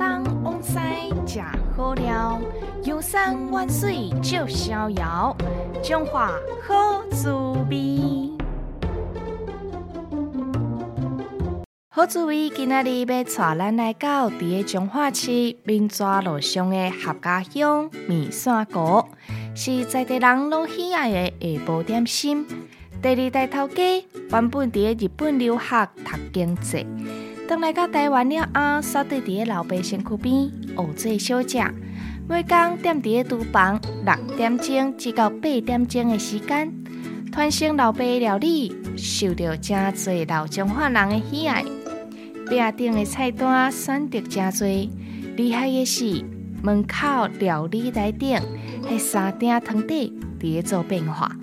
东往西食好料，游山玩水就逍遥，中华好滋味。好滋味，今仔日要带咱来到伫个中华市民抓路上的合家乡米线糕，是在地人拢喜爱的下晡点心。第二代头家原本伫个日本留学读经济。当来到台湾了后，煞对伫个老爸身躯边学做小食，每工踮伫个厨房六点钟至到八点钟的时间，传承老爸料理，受到真侪老中华人的喜爱。饼顶的菜单选择真侪，厉害的是门口料理台顶迄三鼎汤底伫个做变化，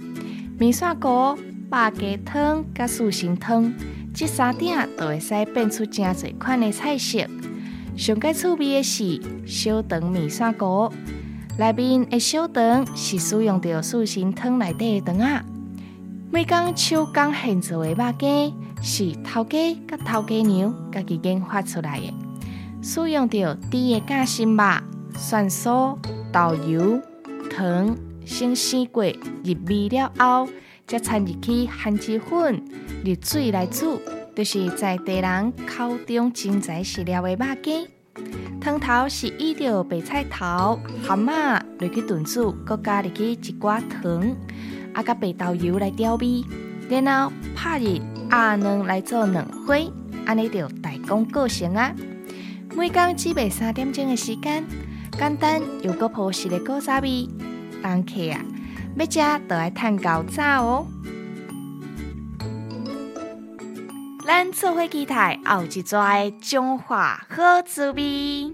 面线糊、肉鸡汤、甲素心汤。这三点都会使变出真侪款的菜色。上介趣味的是小肠面线糕，内面的小肠是使用着素心汤内底的肠啊。每工手工现做的肉鸡是头家甲头家娘家己研发出来的，使用着猪的夹心肉、蒜酥、豆油、糖先生过入味了后。再掺入去番薯粉、热水来煮，就是在地人口中真材实料的肉羹。汤头是依着白菜头、蛤蟆落去炖煮，搁加入去一寡糖，啊，甲白豆油来调味，然后拍入鸭卵来做卵花，安尼就大功告成啊！每工只卖三点钟的时间，简单又搁朴实的古早味，人客啊！要食都爱趁高早哦！咱做伙期待后一撮的中华好滋味。